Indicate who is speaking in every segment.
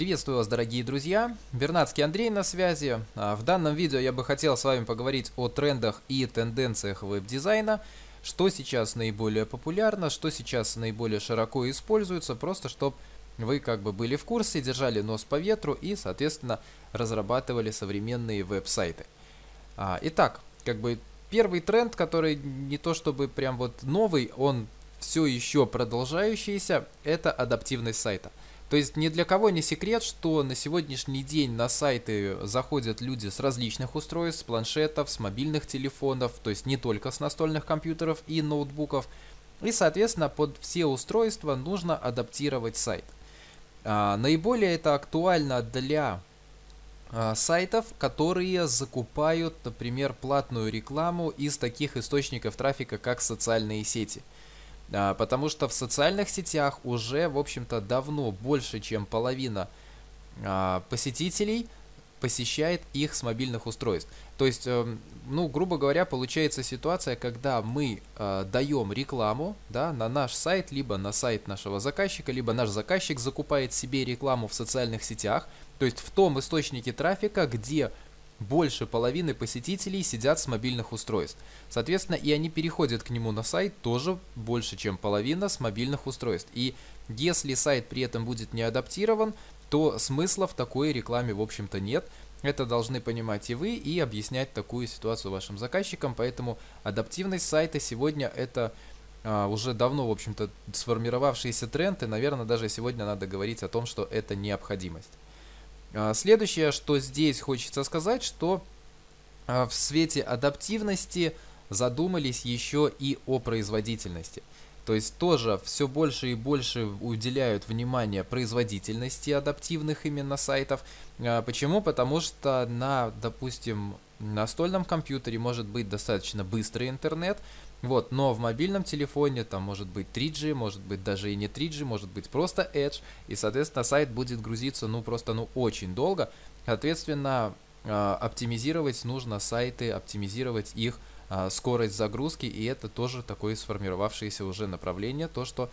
Speaker 1: Приветствую вас, дорогие друзья! Вернадский Андрей на связи. А, в данном видео я бы хотел с вами поговорить о трендах и тенденциях веб-дизайна, что сейчас наиболее популярно, что сейчас наиболее широко используется, просто чтобы вы как бы были в курсе, держали нос по ветру и, соответственно, разрабатывали современные веб-сайты. А, итак, как бы первый тренд, который не то чтобы прям вот новый, он все еще продолжающийся, это адаптивность сайта. То есть ни для кого не секрет, что на сегодняшний день на сайты заходят люди с различных устройств, с планшетов, с мобильных телефонов, то есть не только с настольных компьютеров и ноутбуков. И, соответственно, под все устройства нужно адаптировать сайт. А, наиболее это актуально для а, сайтов, которые закупают, например, платную рекламу из таких источников трафика, как социальные сети. А, потому что в социальных сетях уже, в общем-то, давно больше, чем половина а, посетителей посещает их с мобильных устройств. То есть, эм, ну, грубо говоря, получается ситуация, когда мы э, даем рекламу да, на наш сайт, либо на сайт нашего заказчика, либо наш заказчик закупает себе рекламу в социальных сетях, то есть в том источнике трафика, где больше половины посетителей сидят с мобильных устройств. Соответственно, и они переходят к нему на сайт тоже больше, чем половина с мобильных устройств. И если сайт при этом будет не адаптирован, то смысла в такой рекламе, в общем-то, нет. Это должны понимать и вы, и объяснять такую ситуацию вашим заказчикам. Поэтому адаптивность сайта сегодня это а, уже давно, в общем-то, сформировавшийся тренд, и, наверное, даже сегодня надо говорить о том, что это необходимость. А, следующее, что здесь хочется сказать, что а, в свете адаптивности задумались еще и о производительности. То есть тоже все больше и больше уделяют внимание производительности адаптивных именно сайтов. А, почему? Потому что на, допустим, настольном компьютере может быть достаточно быстрый интернет, вот, но в мобильном телефоне там может быть 3G, может быть даже и не 3G, может быть просто Edge, и, соответственно, сайт будет грузиться, ну, просто, ну, очень долго. Соответственно, э, оптимизировать нужно сайты, оптимизировать их э, скорость загрузки, и это тоже такое сформировавшееся уже направление, то, что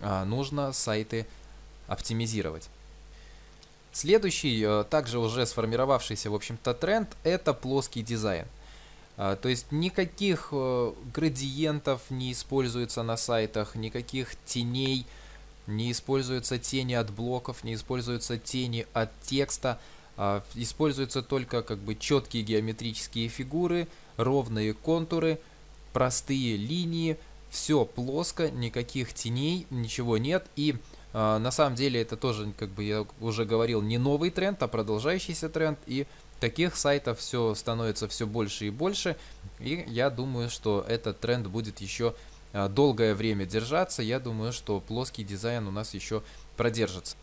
Speaker 1: э, нужно сайты оптимизировать. Следующий, также уже сформировавшийся, в общем-то, тренд, это плоский дизайн. А, то есть никаких э, градиентов не используется на сайтах, никаких теней, не используются тени от блоков, не используются тени от текста. А, используются только как бы четкие геометрические фигуры, ровные контуры, простые линии. Все плоско, никаких теней, ничего нет. И а, на самом деле это тоже, как бы я уже говорил, не новый тренд, а продолжающийся тренд. И Таких сайтов все становится все больше и больше, и я думаю, что этот тренд будет еще а, долгое время держаться. Я думаю, что плоский дизайн у нас еще продержится.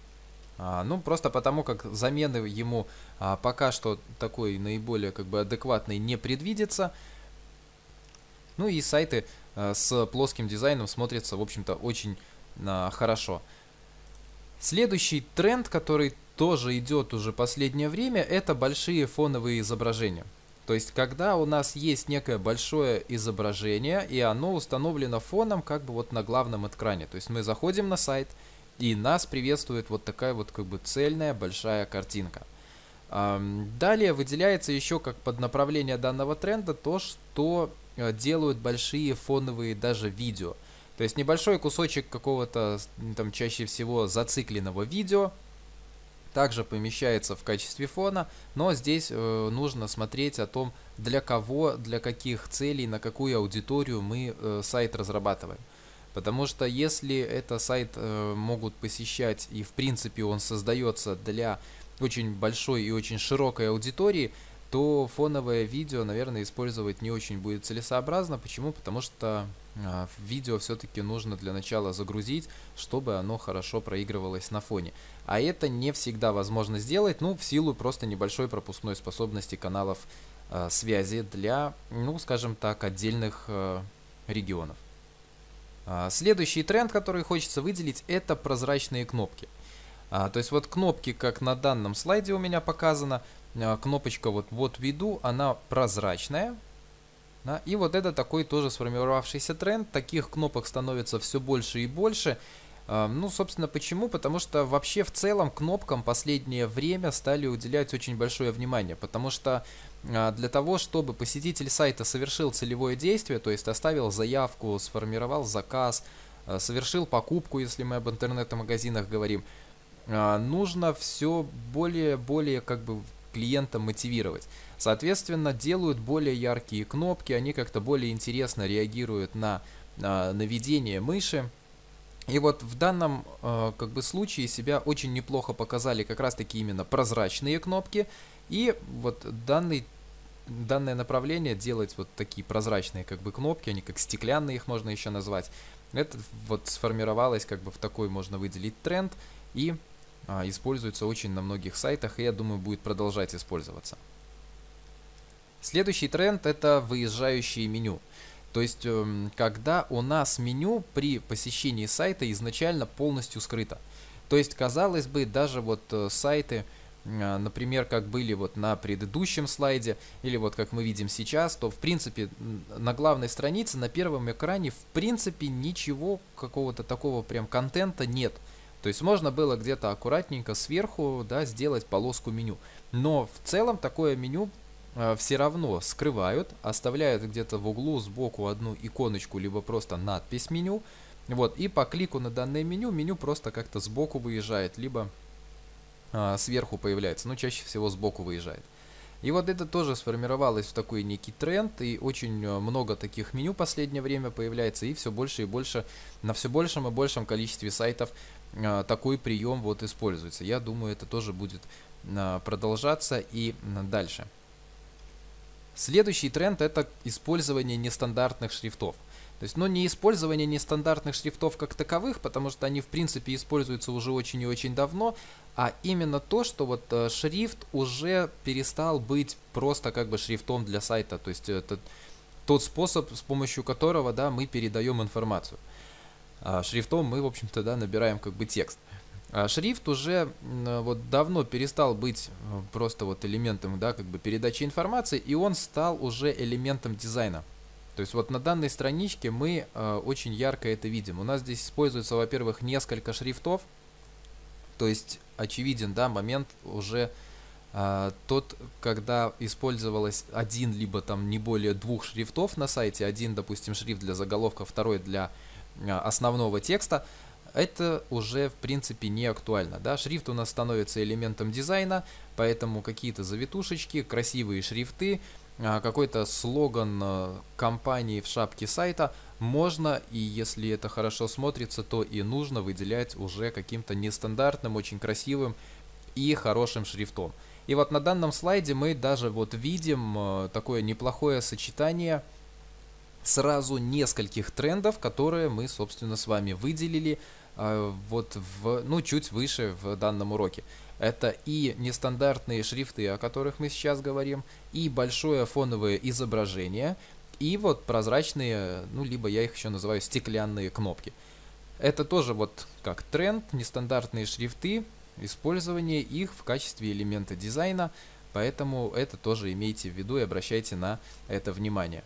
Speaker 1: А, ну, просто потому, как замены ему а, пока что такой наиболее как бы адекватной не предвидится. Ну и сайты с плоским дизайном смотрятся, в общем-то, очень хорошо. Следующий тренд, который тоже идет уже последнее время, это большие фоновые изображения. То есть, когда у нас есть некое большое изображение, и оно установлено фоном как бы вот на главном экране. То есть, мы заходим на сайт, и нас приветствует вот такая вот как бы цельная большая картинка. Далее выделяется еще как под направление данного тренда то, что э, делают большие фоновые даже видео. То есть небольшой кусочек какого-то там чаще всего зацикленного видео, также помещается в качестве фона, но здесь э, нужно смотреть о том, для кого, для каких целей, на какую аудиторию мы э, сайт разрабатываем. Потому что если это сайт э, могут посещать и в принципе он создается для очень большой и очень широкой аудитории, то фоновое видео, наверное, использовать не очень будет целесообразно. Почему? Потому что видео все-таки нужно для начала загрузить, чтобы оно хорошо проигрывалось на фоне. А это не всегда возможно сделать, ну, в силу просто небольшой пропускной способности каналов э, связи для, ну, скажем так, отдельных э, регионов. А, следующий тренд, который хочется выделить, это прозрачные кнопки. А, то есть вот кнопки, как на данном слайде у меня показано, а, кнопочка вот вот виду, она прозрачная. Да, и вот это такой тоже сформировавшийся тренд. Таких кнопок становится все больше и больше. А, ну, собственно, почему? Потому что вообще в целом кнопкам последнее время стали уделять очень большое внимание, потому что а, для того, чтобы посетитель сайта совершил целевое действие, то есть оставил заявку, сформировал заказ, а, совершил покупку, если мы об интернет-магазинах говорим, нужно все более-более как бы клиента мотивировать. Соответственно, делают более яркие кнопки, они как-то более интересно реагируют на, на наведение мыши, и вот в данном э, как бы случае себя очень неплохо показали как раз таки именно прозрачные кнопки. И вот данный, данное направление делать вот такие прозрачные как бы кнопки, они как стеклянные их можно еще назвать. Это вот сформировалось как бы в такой можно выделить тренд и э, используется очень на многих сайтах и я думаю будет продолжать использоваться. Следующий тренд это выезжающие меню. То есть, эм, когда у нас меню при посещении сайта изначально полностью скрыто. То есть, казалось бы, даже вот э, сайты, э, например, как были вот на предыдущем слайде, или вот как мы видим сейчас, то в принципе на главной странице, на первом экране, в принципе ничего какого-то такого прям контента нет. То есть можно было где-то аккуратненько сверху да, сделать полоску меню. Но в целом такое меню все равно скрывают, оставляют где-то в углу сбоку одну иконочку, либо просто надпись меню. Вот, и по клику на данное меню, меню просто как-то сбоку выезжает, либо а, сверху появляется, но чаще всего сбоку выезжает. И вот это тоже сформировалось в такой некий тренд, и очень э, много таких меню последнее время появляется, и все больше и больше, на все большем и большем количестве сайтов а, такой прием вот используется. Я думаю, это тоже будет а, продолжаться и дальше. Следующий тренд это использование нестандартных шрифтов. То есть, но ну, не использование нестандартных шрифтов как таковых, потому что они в принципе используются уже очень и очень давно, а именно то, что вот э, шрифт уже перестал быть просто как бы шрифтом для сайта. То есть это тот способ, с помощью которого да, мы передаем информацию. А шрифтом мы, в общем-то, да, набираем как бы текст. А шрифт уже вот давно перестал быть э, просто вот элементом, да, как бы передачи информации, и он стал уже элементом дизайна. То есть вот на данной страничке мы э, очень ярко это видим. У нас здесь используется, во-первых, несколько шрифтов, то есть очевиден, да, момент уже э, тот, когда использовалось один либо там не более двух шрифтов на сайте, один, допустим, шрифт для заголовка, второй для э, основного текста, это уже в принципе не актуально. Да? Шрифт у нас становится элементом дизайна, поэтому какие-то завитушечки, красивые шрифты, а, какой-то слоган а, компании в шапке сайта можно, и если это хорошо смотрится, то и нужно выделять уже каким-то нестандартным, очень красивым и хорошим шрифтом. И вот на данном слайде мы даже вот видим а, такое неплохое сочетание сразу нескольких трендов, которые мы, собственно, с вами выделили вот в, ну, чуть выше в данном уроке. Это и нестандартные шрифты, о которых мы сейчас говорим, и большое фоновое изображение, и вот прозрачные, ну, либо я их еще называю стеклянные кнопки. Это тоже вот как тренд, нестандартные шрифты, использование их в качестве элемента дизайна, поэтому это тоже имейте в виду и обращайте на это внимание.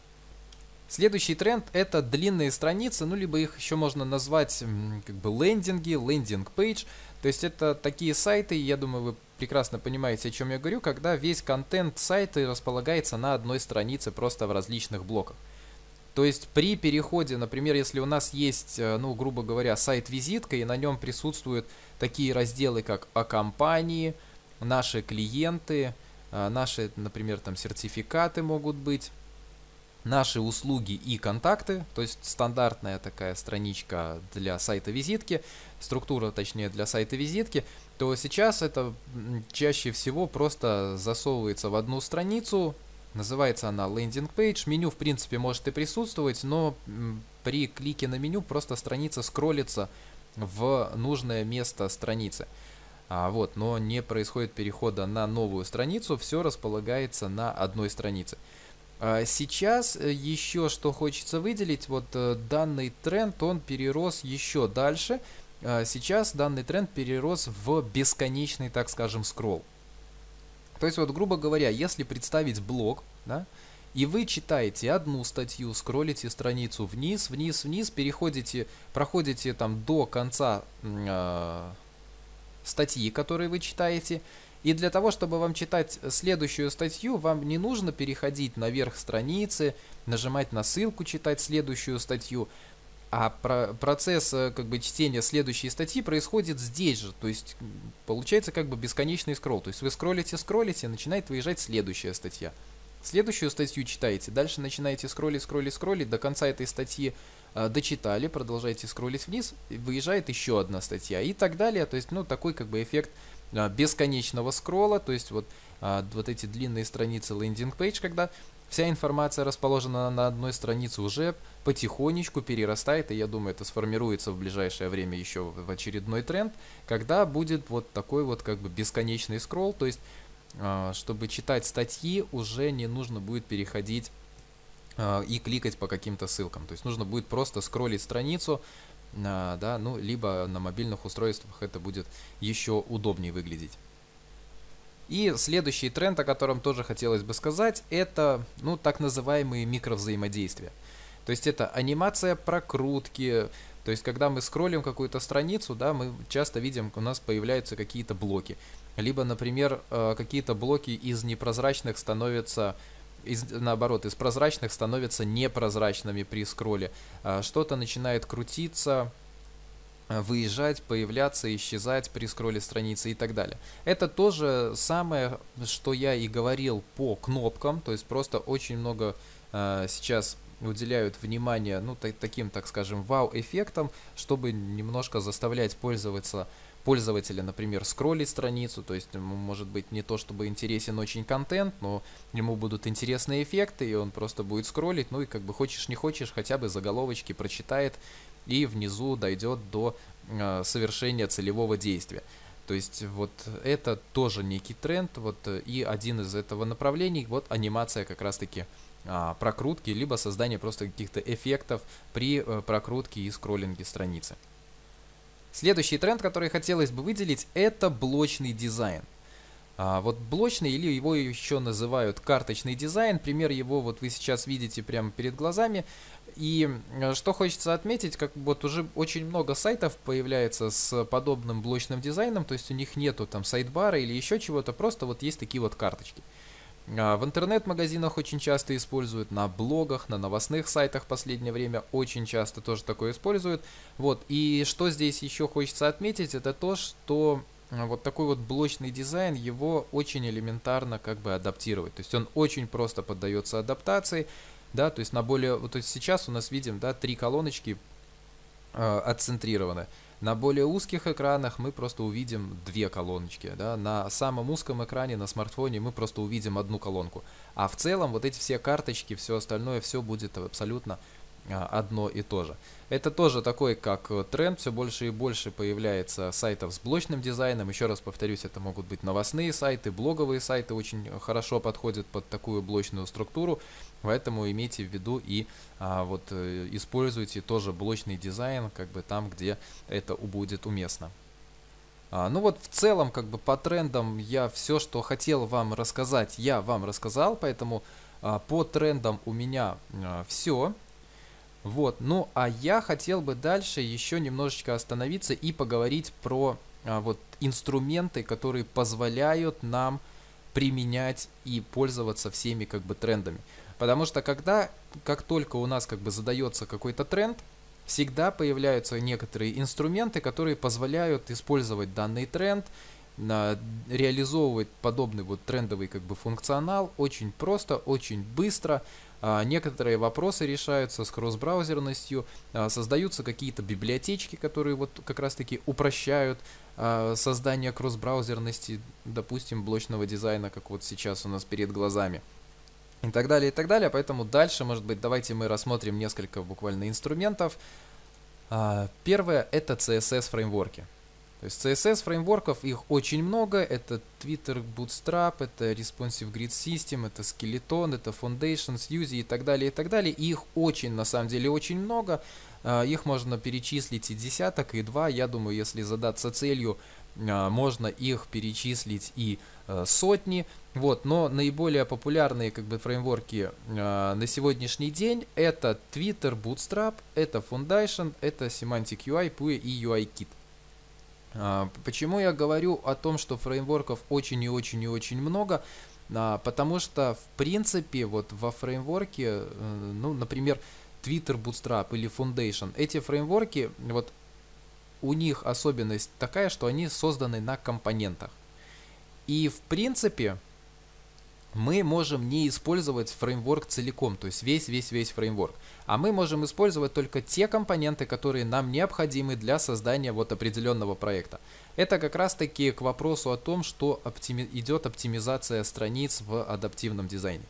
Speaker 1: Следующий тренд это длинные страницы, ну либо их еще можно назвать как бы лендинги, лендинг пейдж. То есть это такие сайты, я думаю вы прекрасно понимаете о чем я говорю, когда весь контент сайта располагается на одной странице просто в различных блоках. То есть при переходе, например, если у нас есть, э, ну, грубо говоря, сайт-визитка, и на нем присутствуют такие разделы, как о компании, наши клиенты, э, наши, например, там сертификаты могут быть, наши услуги и контакты, то есть стандартная такая страничка для сайта визитки, структура точнее для сайта визитки, то сейчас это чаще всего просто засовывается в одну страницу, называется она landing page, меню в принципе может и присутствовать, но при клике на меню просто страница скроллится в нужное место страницы. А, вот, но не происходит перехода на новую страницу, все располагается на одной странице. А сейчас э, еще что хочется выделить, вот э, данный тренд, он перерос еще дальше. А сейчас данный тренд перерос в бесконечный, так скажем, скролл. То есть вот, грубо говоря, если представить блок, да, И вы читаете одну статью, скроллите страницу вниз, вниз, вниз, переходите, проходите там до конца э, статьи, которые вы читаете. И для того, чтобы вам читать следующую статью, вам не нужно переходить наверх страницы, нажимать на ссылку, читать следующую статью. А про процесс э, как бы чтения следующей статьи происходит здесь же, то есть получается как бы бесконечный скролл. То есть вы скроллите, скроллите, начинает выезжать следующая статья. Следующую статью читаете, дальше начинаете скроллить, скроллить, скроллить, до конца этой статьи э, дочитали, продолжаете скроллить вниз, выезжает еще одна статья и так далее. То есть, ну, такой как бы эффект э, бесконечного скролла, то есть вот, э, вот эти длинные страницы лендинг page, когда Вся информация расположена на одной странице уже потихонечку перерастает, и я думаю, это сформируется в ближайшее время еще в очередной тренд, когда будет вот такой вот как бы бесконечный скролл, то есть а, чтобы читать статьи, уже не нужно будет переходить а, и кликать по каким-то ссылкам. То есть нужно будет просто скроллить страницу, а, да, ну, либо на мобильных устройствах это будет еще удобнее выглядеть. И следующий тренд, о котором тоже хотелось бы сказать, это ну, так называемые микровзаимодействия. То есть это анимация прокрутки, то есть когда мы скроллим какую-то страницу, да, мы часто видим, у нас появляются какие-то блоки. Либо, например, э, какие-то блоки из непрозрачных становятся из, наоборот, из прозрачных становятся непрозрачными при скролле. А что-то начинает крутиться, Э, выезжать, появляться, исчезать при скролле страницы и так далее. Это тоже самое, что я и говорил по кнопкам, то есть просто очень много э, сейчас уделяют внимание, ну, таким, так скажем, вау-эффектам, чтобы немножко заставлять пользоваться пользователя, например, скроллить страницу, то есть ему может быть не то чтобы интересен очень контент, но ему будут интересные эффекты, и он просто будет скроллить, ну и как бы хочешь не хочешь, хотя бы заголовочки прочитает и внизу дойдет до э, совершения целевого действия. То есть вот это тоже некий тренд, вот и один из этого направлений, вот анимация как раз-таки а, прокрутки, либо создание просто каких-то эффектов при а, прокрутке и скроллинге страницы. Следующий тренд, который хотелось бы выделить, это блочный дизайн. А, вот блочный или его еще называют карточный дизайн. Пример его вот вы сейчас видите прямо перед глазами. И э, что хочется отметить, как вот уже очень много сайтов появляется с подобным блочным дизайном, то есть у них нету там сайдбара или еще чего-то, просто вот есть такие вот карточки. А, в интернет-магазинах очень часто используют, на блогах, на новостных сайтах в последнее время очень часто тоже такое используют. Вот, и что здесь еще хочется отметить, это то, что э, вот такой вот блочный дизайн, его очень элементарно как бы адаптировать. То есть он очень просто поддается адаптации, да, то есть на более, вот то есть сейчас у нас видим, да, три колоночки э, отцентрированы. На более узких экранах мы просто увидим две колоночки, да, на самом узком экране на смартфоне мы просто увидим одну колонку. А в целом вот эти все карточки, все остальное, все будет абсолютно одно и то же. Это тоже такой как э, тренд, все больше и больше появляется сайтов с блочным дизайном. Еще раз повторюсь, это могут быть новостные сайты, блоговые сайты очень хорошо подходят под такую блочную структуру. Поэтому имейте в виду и а, вот э, используйте тоже блочный дизайн, как бы там, где это будет уместно. А, ну вот в целом, как бы по трендам я все, что хотел вам рассказать, я вам рассказал, поэтому а, по трендам у меня а, все. Вот, ну а я хотел бы дальше еще немножечко остановиться и поговорить про а, вот инструменты, которые позволяют нам применять и пользоваться всеми как бы трендами. Потому что когда, как только у нас как бы задается какой-то тренд, всегда появляются некоторые инструменты, которые позволяют использовать данный тренд, на, реализовывать подобный вот трендовый как бы функционал очень просто, очень быстро, а, некоторые вопросы решаются с кросс-браузерностью, а, создаются какие-то библиотечки, которые вот как раз-таки упрощают а, создание кросс-браузерности, допустим, блочного дизайна, как вот сейчас у нас перед глазами. И так далее, и так далее. Поэтому дальше, может быть, давайте мы рассмотрим несколько буквально инструментов. Первое — это CSS-фреймворки. То есть CSS фреймворков их очень много. Это Twitter Bootstrap, это Responsive Grid System, это Skeleton, это Foundations, Uzi и так далее, и так далее. И их очень, на самом деле, очень много. А, их можно перечислить и десяток, и два. Я думаю, если задаться целью а, можно их перечислить и э, сотни, вот, но наиболее популярные как бы фреймворки на сегодняшний день это Twitter Bootstrap, это Foundation, это Semantic UI, PUE и UIKit. Э, почему я говорю о том, что фреймворков очень и очень и очень много? Э, потому что в принципе вот во фреймворке, э, ну, например, Twitter Bootstrap или Foundation, эти фреймворки вот у них особенность такая, что они созданы на компонентах. И в принципе мы можем не использовать фреймворк целиком, то есть весь-весь-весь фреймворк. А мы можем использовать только те компоненты, которые нам необходимы для создания вот определенного проекта. Это как раз таки к вопросу о том, что оптими идет оптимизация страниц в адаптивном дизайне.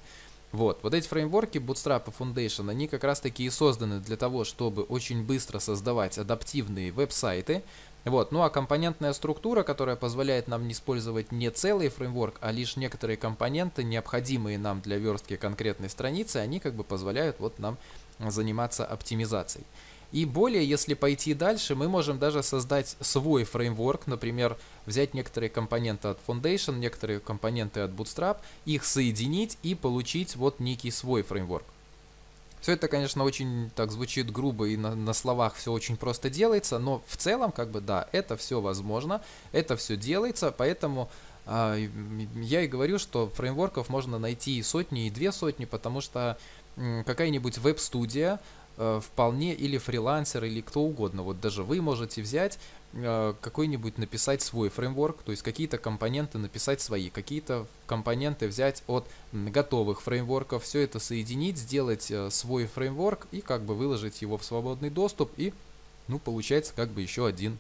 Speaker 1: Вот, вот эти фреймворки Bootstrap и Foundation, они как раз таки и созданы для того, чтобы очень быстро создавать адаптивные веб-сайты. Вот, ну а компонентная структура, которая позволяет нам не использовать не целый фреймворк, а лишь некоторые компоненты, необходимые нам для верстки конкретной страницы, они как бы позволяют вот нам заниматься оптимизацией. И более, если пойти дальше, мы можем даже создать свой фреймворк, например, взять некоторые компоненты от Foundation, некоторые компоненты от Bootstrap, их соединить и получить вот некий свой фреймворк. Все это, конечно, очень так звучит грубо и на, на словах все очень просто делается, но в целом, как бы, да, это все возможно, это все делается, поэтому э, я и говорю, что фреймворков можно найти и сотни, и две сотни, потому что какая-нибудь веб-студия, вполне или фрилансер, или кто угодно. Вот даже вы можете взять э, какой-нибудь написать свой фреймворк, то есть какие-то компоненты написать свои, какие-то компоненты взять от готовых фреймворков, все это соединить, сделать э, свой фреймворк и как бы выложить его в свободный доступ и ну получается как бы еще один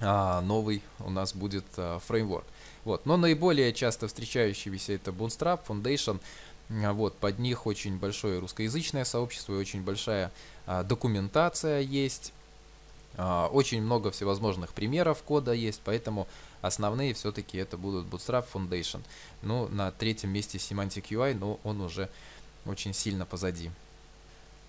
Speaker 1: а, новый у нас будет а, фреймворк. Вот. Но наиболее часто встречающиеся это Bootstrap, Foundation, вот, под них очень большое русскоязычное сообщество и очень большая а, документация есть. А, очень много всевозможных примеров кода есть, поэтому основные все-таки это будут Bootstrap Foundation. Ну, на третьем месте Semantic UI, но он уже очень сильно позади.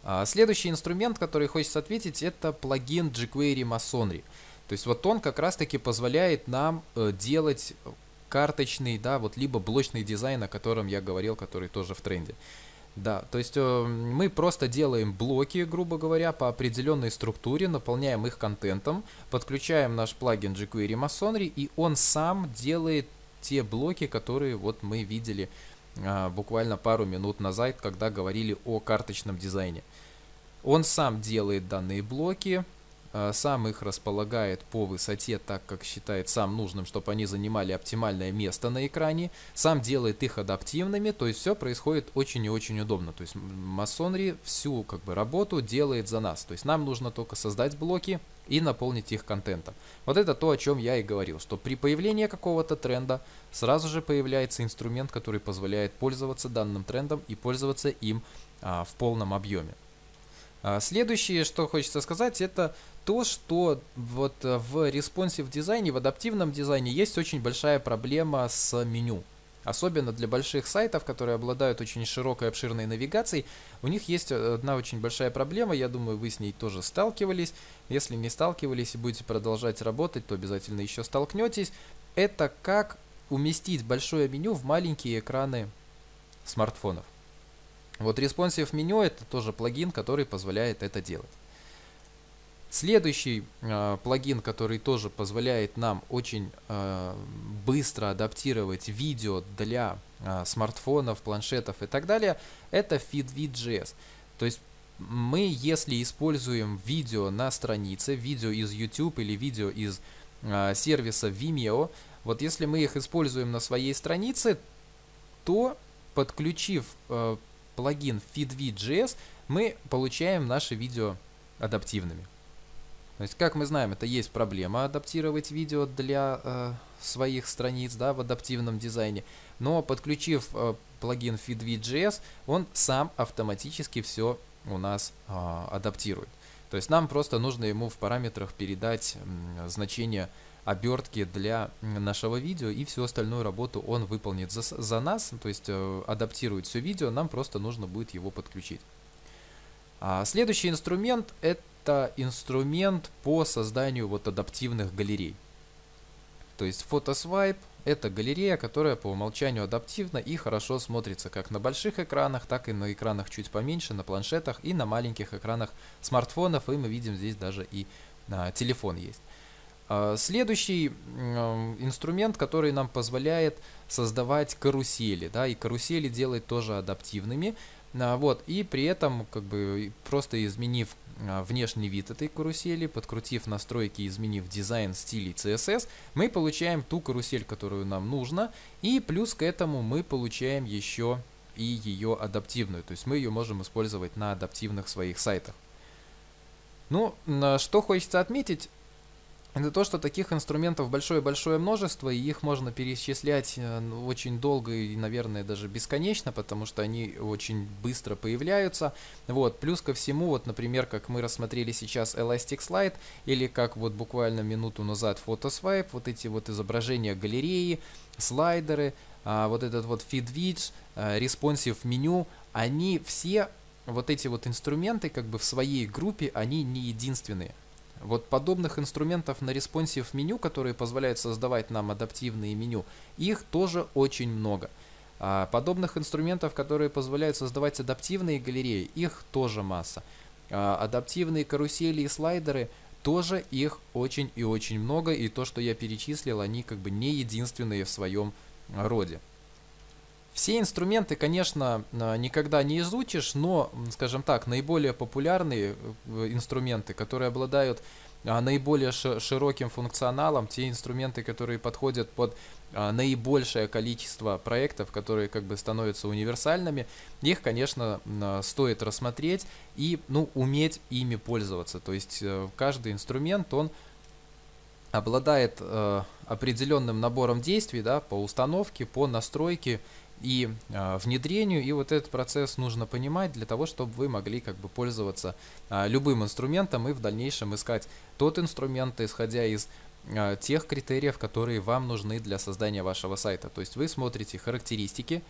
Speaker 1: А, следующий инструмент, который хочется ответить, это плагин jQuery Masonry. То есть вот он как раз таки позволяет нам э, делать карточный, да, вот либо блочный дизайн, о котором я говорил, который тоже в тренде. Да, то есть э, мы просто делаем блоки, грубо говоря, по определенной структуре, наполняем их контентом, подключаем наш плагин jQuery Masonry, и он сам делает те блоки, которые вот мы видели э, буквально пару минут назад, когда говорили о карточном дизайне. Он сам делает данные блоки, сам их располагает по высоте так, как считает сам нужным, чтобы они занимали оптимальное место на экране, сам делает их адаптивными, то есть все происходит очень и очень удобно. То есть Masonry всю как бы работу делает за нас, то есть нам нужно только создать блоки и наполнить их контентом. Вот это то, о чем я и говорил, что при появлении какого-то тренда сразу же появляется инструмент, который позволяет пользоваться данным трендом и пользоваться им а, в полном объеме. А, следующее, что хочется сказать, это то, что вот э, в responsive дизайне, в адаптивном дизайне есть очень большая проблема с меню. Особенно для больших сайтов, которые обладают очень широкой обширной навигацией, у них есть э, одна очень большая проблема, я думаю, вы с ней тоже сталкивались. Если не сталкивались и будете продолжать работать, то обязательно еще столкнетесь. Это как уместить большое меню в маленькие экраны смартфонов. Вот Responsive меню это тоже плагин, который позволяет это делать. Следующий э, плагин, который тоже позволяет нам очень э, быстро адаптировать видео для э, смартфонов, планшетов и так далее, это FeedVid.js. То есть мы, если используем видео на странице, видео из YouTube или видео из э, сервиса Vimeo, вот если мы их используем на своей странице, то подключив э, плагин FeedVid.js, мы получаем наши видео адаптивными. То есть, как мы знаем, это есть проблема адаптировать видео для э, своих страниц да, в адаптивном дизайне. Но подключив э, плагин FeedVid.js, он сам автоматически все у нас э, адаптирует. То есть нам просто нужно ему в параметрах передать э, значение обертки для нашего видео и всю остальную работу он выполнит за, за нас, то есть э, адаптирует все видео, нам просто нужно будет его подключить. А следующий инструмент это инструмент по созданию вот адаптивных галерей. То есть фотосвайп это галерея, которая по умолчанию адаптивна и хорошо смотрится как на больших экранах, так и на экранах чуть поменьше, на планшетах и на маленьких экранах смартфонов. И мы видим здесь даже и а, телефон есть. А, следующий инструмент, который нам позволяет создавать карусели, да, и карусели делать тоже адаптивными, вот, и при этом, как бы, просто изменив а, внешний вид этой карусели, подкрутив настройки, изменив дизайн стилей CSS, мы получаем ту карусель, которую нам нужно, и плюс к этому мы получаем еще и ее адаптивную, то есть мы ее можем использовать на адаптивных своих сайтах. Ну, что хочется отметить, это то, что таких инструментов большое-большое множество, и их можно перечислять э, ну, очень долго и, наверное, даже бесконечно, потому что они очень быстро появляются. Вот. Плюс ко всему, вот, например, как мы рассмотрели сейчас Elastic Slide, или как вот буквально минуту назад Photoswipe, вот эти вот изображения галереи, слайдеры, а, вот этот вот FeedWidget, а, Responsive меню, они все, вот эти вот инструменты, как бы в своей группе, они не единственные. Вот подобных инструментов на responsive меню, которые позволяют создавать нам адаптивные меню, их тоже очень много. А подобных инструментов, которые позволяют создавать адаптивные галереи, их тоже масса. А адаптивные карусели и слайдеры, тоже их очень и очень много, и то, что я перечислил, они как бы не единственные в своем роде. Все инструменты, конечно, а, никогда не изучишь, но, скажем так, наиболее популярные э, инструменты, которые обладают а, наиболее широким функционалом, те инструменты, которые подходят под а, наибольшее количество проектов, которые как бы становятся универсальными, их, конечно, стоит рассмотреть и, ну, уметь ими пользоваться. То есть э, каждый инструмент, он обладает э, определенным набором действий да, по установке, по настройке и э, внедрению. И вот этот процесс нужно понимать для того, чтобы вы могли как бы пользоваться э, любым инструментом и в дальнейшем искать тот инструмент, исходя из э, тех критериев, которые вам нужны для создания вашего сайта. То есть вы смотрите характеристики,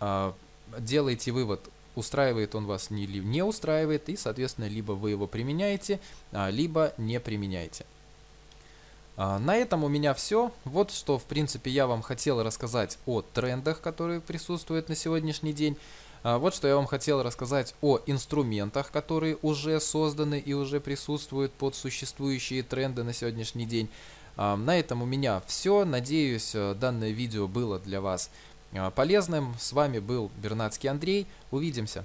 Speaker 1: э, делаете вывод, устраивает он вас или не устраивает, и, соответственно, либо вы его применяете, либо не применяете. А, на этом у меня все. Вот что, в принципе, я вам хотел рассказать о трендах, которые присутствуют на сегодняшний день. А, вот что я вам хотел рассказать о инструментах, которые уже созданы и уже присутствуют под существующие тренды на сегодняшний день. А, на этом у меня все. Надеюсь, э, данное видео было для вас полезным. С вами был Бернацкий Андрей. Увидимся.